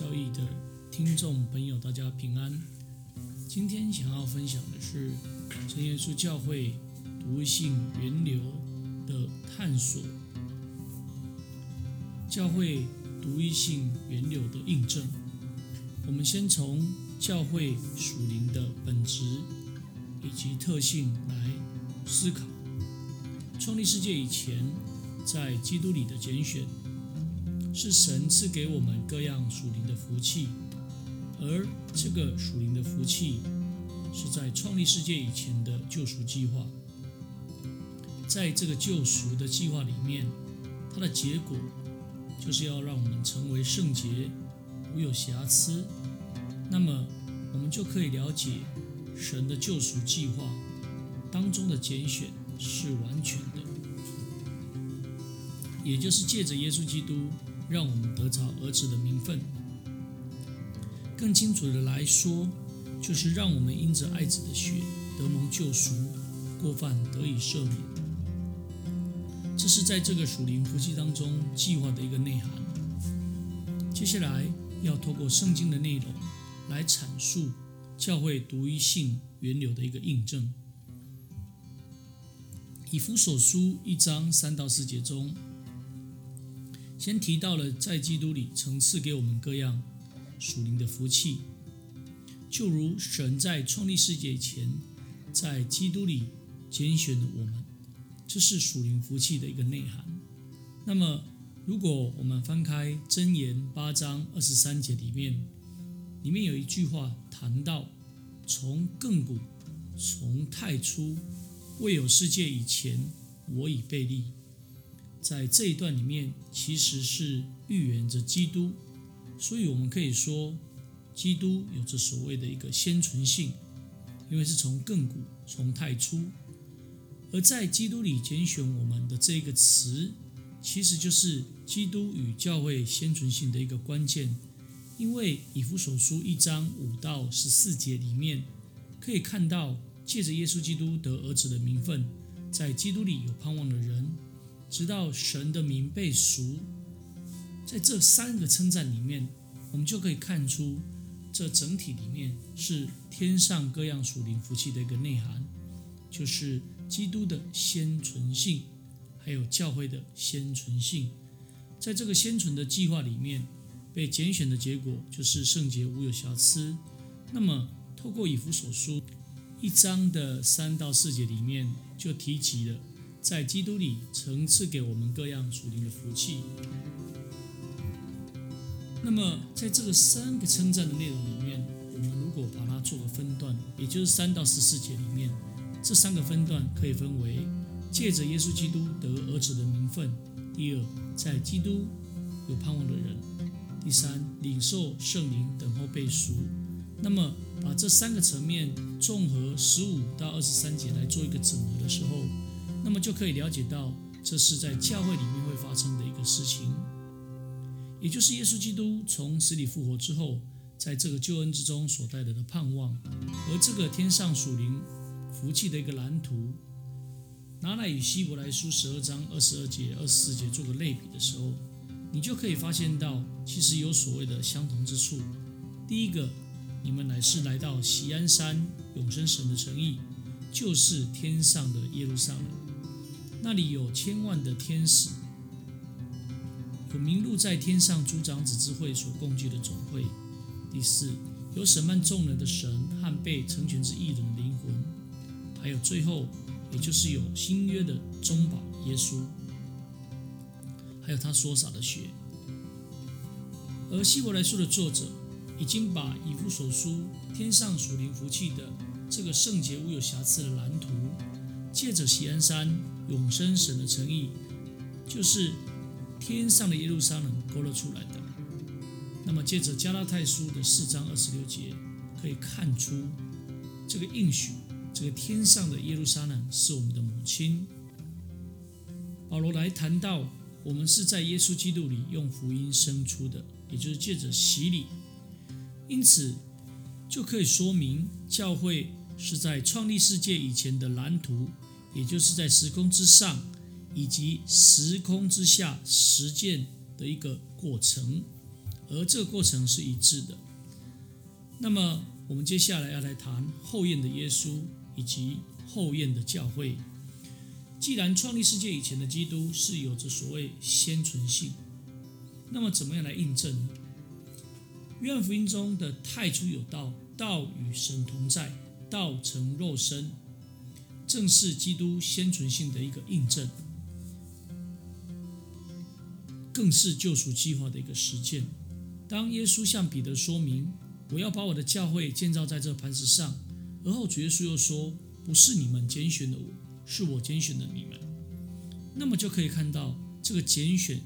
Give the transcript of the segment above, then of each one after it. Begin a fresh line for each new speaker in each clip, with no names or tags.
教义的听众朋友，大家平安。今天想要分享的是真耶稣教会独一性源流的探索，教会独一性源流的印证。我们先从教会属灵的本质以及特性来思考。创立世界以前，在基督里的拣选。是神赐给我们各样属灵的福气，而这个属灵的福气是在创立世界以前的救赎计划。在这个救赎的计划里面，它的结果就是要让我们成为圣洁、无有瑕疵。那么，我们就可以了解神的救赎计划当中的拣选是完全的，也就是借着耶稣基督。让我们得着儿子的名分。更清楚的来说，就是让我们因着爱子的血得蒙救赎，过犯得以赦免。这是在这个属灵夫妻当中计划的一个内涵。接下来要透过圣经的内容来阐述教会独一性源流的一个印证。以弗所书一章三到四节中。先提到了在基督里曾赐给我们各样属灵的福气，就如神在创立世界前，在基督里拣选了我们，这是属灵福气的一个内涵。那么，如果我们翻开箴言八章二十三节里面，里面有一句话谈到：从亘古，从太初，未有世界以前，我已被立。在这一段里面，其实是预言着基督，所以我们可以说，基督有着所谓的一个先存性，因为是从亘古、从太初，而在基督里拣选我们的这个词，其实就是基督与教会先存性的一个关键。因为以弗所书一章五到十四节里面，可以看到借着耶稣基督得儿子的名分，在基督里有盼望的人。直到神的名被赎，在这三个称赞里面，我们就可以看出，这整体里面是天上各样属灵福气的一个内涵，就是基督的先存性，还有教会的先存性。在这个先存的计划里面，被拣选的结果就是圣洁无有瑕疵。那么，透过以弗所书一章的三到四节里面，就提及了。在基督里曾赐给我们各样属灵的福气。那么，在这个三个称赞的内容里面，我们如果把它做个分段，也就是三到十四节里面，这三个分段可以分为：借着耶稣基督得儿子的名分；第二，在基督有盼望的人；第三，领受圣灵等候被赎。那么，把这三个层面综合十五到二十三节来做一个整合的时候。那么就可以了解到，这是在教会里面会发生的一个事情，也就是耶稣基督从死里复活之后，在这个救恩之中所带来的盼望。而这个天上属灵福气的一个蓝图，拿来与希伯来书十二章二十二节、二十四节做个类比的时候，你就可以发现到，其实有所谓的相同之处。第一个，你们乃是来到锡安山永生神的诚意，就是天上的耶路撒冷。那里有千万的天使，有名录在天上诸长子之会所共聚的总会。第四，有审判众人的神和被成全之艺人的灵魂，还有最后，也就是有新约的中保耶稣，还有他所洒的血。而希伯来书的作者已经把以弗所书天上属灵福气的这个圣洁无有瑕疵的蓝图，借着喜安山。永生神的诚意，就是天上的耶路撒冷勾勒出来的。那么，借着加拉太书的四章二十六节，可以看出这个应许，这个天上的耶路撒冷是我们的母亲。保罗来谈到，我们是在耶稣基督里用福音生出的，也就是借着洗礼，因此就可以说明教会是在创立世界以前的蓝图。也就是在时空之上以及时空之下实践的一个过程，而这个过程是一致的。那么，我们接下来要来谈后宴的耶稣以及后宴的教会。既然创立世界以前的基督是有着所谓先存性，那么怎么样来印证呢？约翰福音中的太初有道，道与神同在，道成肉身，正是基督先存性的一个印证，更是救赎计划的一个实践。当耶稣向彼得说明：“我要把我的教会建造在这磐石上。”而后主耶稣又说：“不是你们拣选的我。”是我拣选的你们，那么就可以看到这个拣选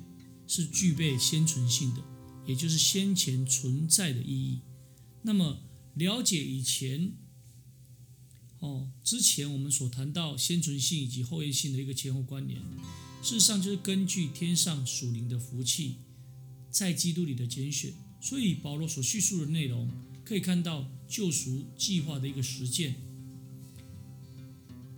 是具备先存性的，也就是先前存在的意义。那么了解以前，哦，之前我们所谈到先存性以及后验性的一个前后关联，事实上就是根据天上属灵的福气，在基督里的拣选。所以保罗所叙述的内容，可以看到救赎计划的一个实践。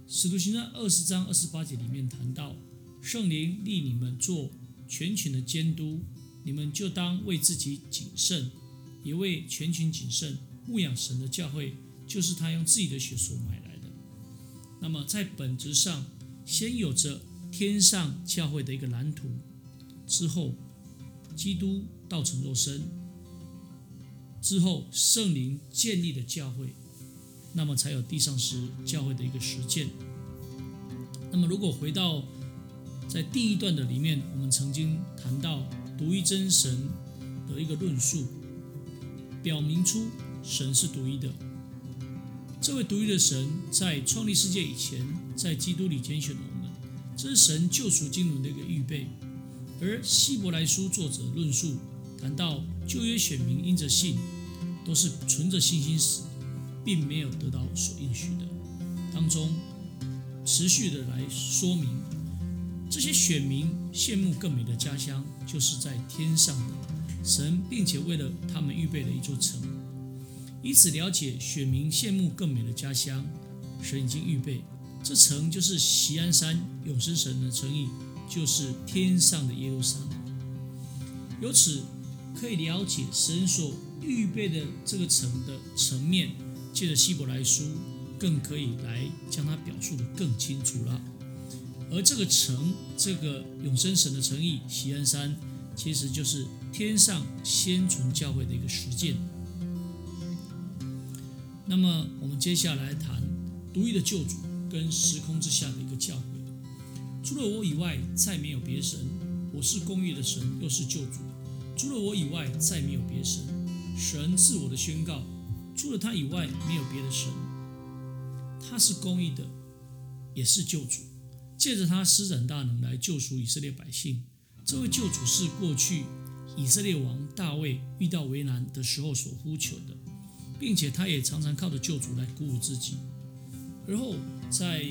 使徒行传二十章二十八节里面谈到，圣灵立你们做全群的监督，你们就当为自己谨慎，也为全群谨慎，牧养神的教会，就是他用自己的血所买来的。那么在本质上，先有着天上教会的一个蓝图，之后基督道成肉身，之后圣灵建立的教会。那么才有地上时教会的一个实践。那么，如果回到在第一段的里面，我们曾经谈到独一真神的一个论述，表明出神是独一的。这位独一的神在创立世界以前，在基督里拣选了我们，这是神救赎经纶的一个预备。而希伯来书作者论述谈到旧约选民因着信，都是存着信心死。并没有得到所应许的，当中持续的来说明，这些选民羡慕更美的家乡，就是在天上的神，并且为了他们预备了一座城，以此了解选民羡慕更美的家乡，神已经预备这城就是锡安山永生神的诚意，就是天上的耶路撒冷。由此可以了解神所预备的这个城的层面。借着希伯来书，更可以来将它表述的更清楚了。而这个城，这个永生神的诚意，锡安山，其实就是天上先存教会的一个实践。那么，我们接下来谈独一的救主跟时空之下的一个教会。除了我以外，再没有别神。我是公义的神，又是救主。除了我以外，再没有别神。神自我的宣告。除了他以外，没有别的神。他是公义的，也是救主。借着他施展大能来救赎以色列百姓。这位救主是过去以色列王大卫遇到为难的时候所呼求的，并且他也常常靠着救主来鼓舞自己。而后在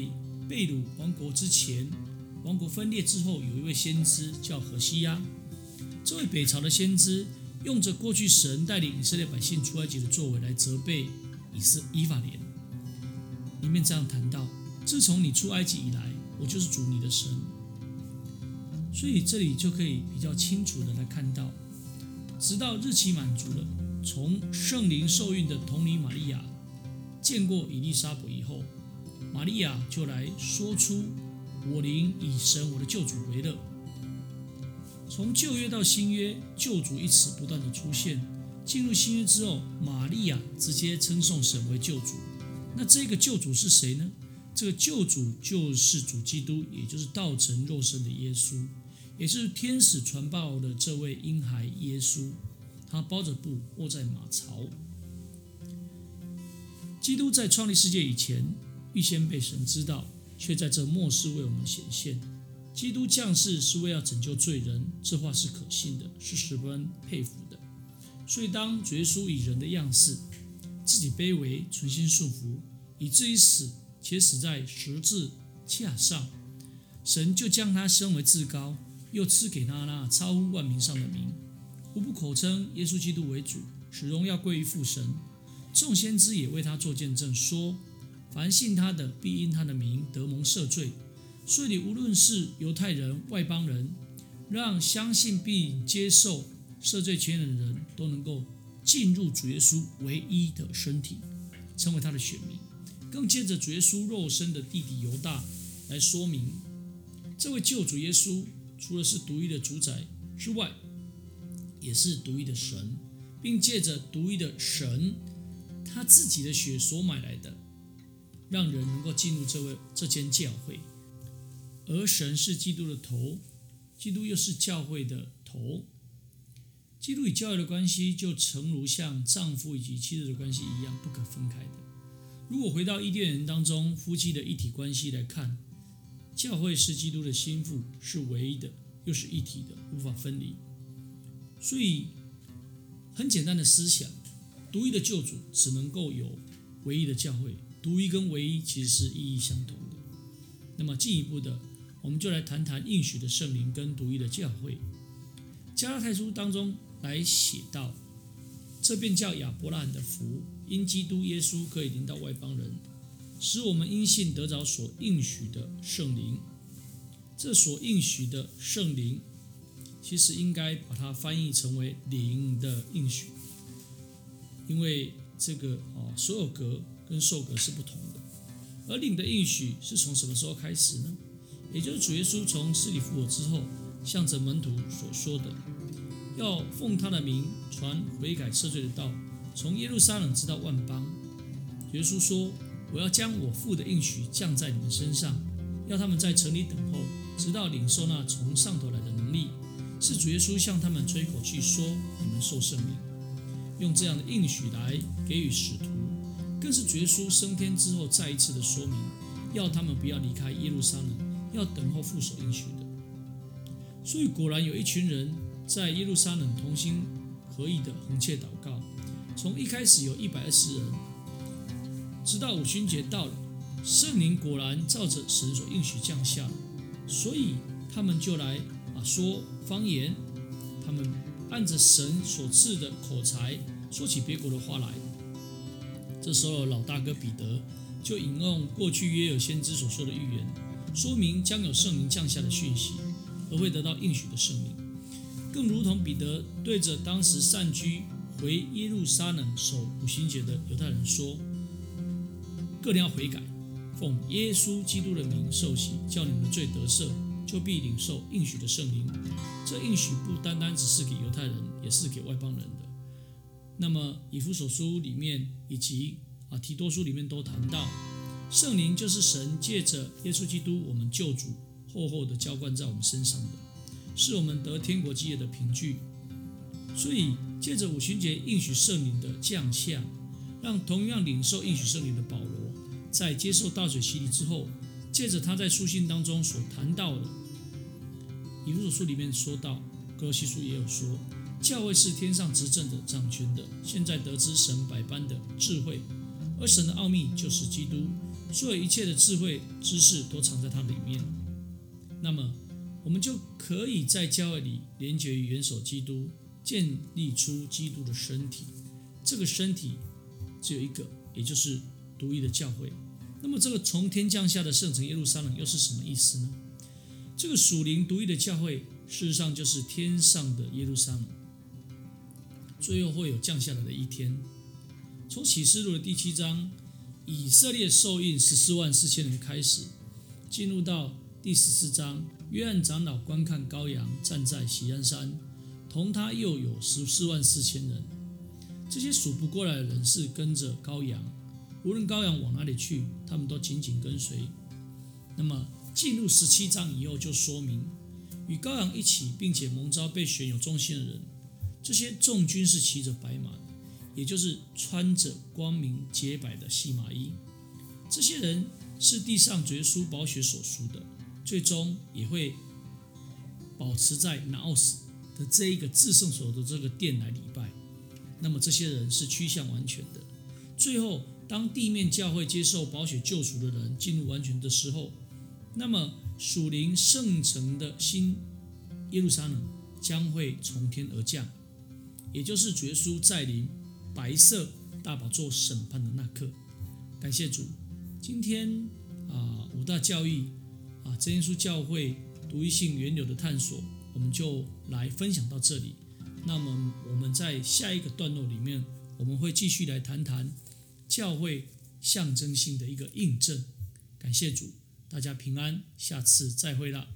贝鲁王国之前，王国分裂之后，有一位先知叫何西亚。这位北朝的先知。用着过去神带领以色列百姓出埃及的作为来责备以色以法莲，里面这样谈到：自从你出埃及以来，我就是主你的神。所以这里就可以比较清楚的来看到，直到日期满足了，从圣灵受孕的童女玛利亚见过以利沙伯以后，玛利亚就来说出：我灵以神我的救主为乐。从旧约到新约，救主一词不断的出现。进入新约之后，玛利亚直接称颂神为救主。那这个救主是谁呢？这个救主就是主基督，也就是道成肉身的耶稣，也是天使传报的这位婴孩耶稣。他包着布卧在马槽。基督在创立世界以前，预先被神知道，却在这末世为我们显现。基督降世是为要拯救罪人，这话是可信的，是十分佩服的。所以，当耶稣以人的样式，自己卑微，存心顺服，以至于死，且死在十字架上，神就将他升为至高，又赐给他那超乎万名上的名，无不口称耶稣基督为主，使荣耀归于父神。众先知也为他作见证，说：凡信他的，必因他的名得蒙赦罪。所以，你无论是犹太人、外邦人，让相信并接受赦罪权的人都能够进入主耶稣唯一的身体，成为他的选民。更借着主耶稣肉身的弟弟犹大来说明，这位救主耶稣除了是独一的主宰之外，也是独一的神，并借着独一的神他自己的血所买来的，让人能够进入这位这间教会。而神是基督的头，基督又是教会的头。基督与教会的关系，就诚如像丈夫以及妻子的关系一样不可分开的。如果回到伊甸园当中夫妻的一体关系来看，教会是基督的心腹，是唯一的，又是一体的，无法分离。所以，很简单的思想，独一的救主只能够有唯一的教会。独一跟唯一其实是意义相同的。那么进一步的，我们就来谈谈应许的圣灵跟独一的教会。加拉太书当中。来写道，这便叫亚伯拉罕的福，因基督耶稣可以临到外邦人，使我们因信得着所应许的圣灵。这所应许的圣灵，其实应该把它翻译成为灵的应许，因为这个啊，所有格跟受格是不同的。而灵的应许是从什么时候开始呢？也就是主耶稣从死里复活之后，向着门徒所说的。要奉他的名传悔改赦罪的道，从耶路撒冷直到万邦。耶稣说：“我要将我父的应许降在你们身上，要他们在城里等候，直到领受那从上头来的能力。”是主耶稣向他们吹口气说：“你们受圣灵。”用这样的应许来给予使徒，更是主耶稣升天之后再一次的说明，要他们不要离开耶路撒冷，要等候父所应许的。所以果然有一群人。在耶路撒冷同心合意的横切祷告，从一开始有一百二十人，直到五旬节到了，圣灵果然照着神所应许降下，所以他们就来说方言，他们按着神所赐的口才说起别国的话来。这时候老大哥彼得就引用过去约有先知所说的预言，说明将有圣灵降下的讯息，而会得到应许的圣灵。更如同彼得对着当时散居回耶路撒冷守五旬节的犹太人说：“各人要悔改，奉耶稣基督的名受洗，叫你们的罪得赦，就必领受应许的圣灵。这应许不单单只是给犹太人，也是给外邦人的。那么以弗所书里面以及啊提多书里面都谈到，圣灵就是神借着耶稣基督我们救主厚厚的浇灌在我们身上的。”是我们得天国基业的凭据，所以借着五旬节应许圣灵的降下，让同样领受应许圣灵的保罗，在接受大水洗礼之后，借着他在书信当中所谈到的，以弗所书里面说到，哥罗西书也有说，教会是天上执政的掌权的，现在得知神百般的智慧，而神的奥秘就是基督，所有一切的智慧知识都藏在它里面。那么。我们就可以在教会里连接于元首基督，建立出基督的身体。这个身体只有一个，也就是独一的教会。那么，这个从天降下的圣城耶路撒冷又是什么意思呢？这个属灵独一的教会，事实上就是天上的耶路撒冷，最后会有降下来的一天。从启示录的第七章，以色列受印十四万四千人开始，进入到第十四章。约翰长老观看羔羊站在喜安山，同他又有十四万四千人。这些数不过来的人是跟着羔羊，无论羔羊往哪里去，他们都紧紧跟随。那么进入十七章以后，就说明与羔羊一起，并且蒙召被选有忠心的人，这些众军是骑着白马的，也就是穿着光明洁白的细麻衣。这些人是地上绝书宝血所属的。最终也会保持在拿奥斯的这一个至圣所的这个殿来礼拜。那么这些人是趋向完全的。最后，当地面教会接受宝血救赎的人进入完全的时候，那么属灵圣城的新耶路撒冷将会从天而降，也就是主耶稣在临白色大宝座审判的那刻。感谢主，今天啊五大教义。啊，真耶稣教会独一性源流的探索，我们就来分享到这里。那么我们在下一个段落里面，我们会继续来谈谈教会象征性的一个印证。感谢主，大家平安，下次再会了。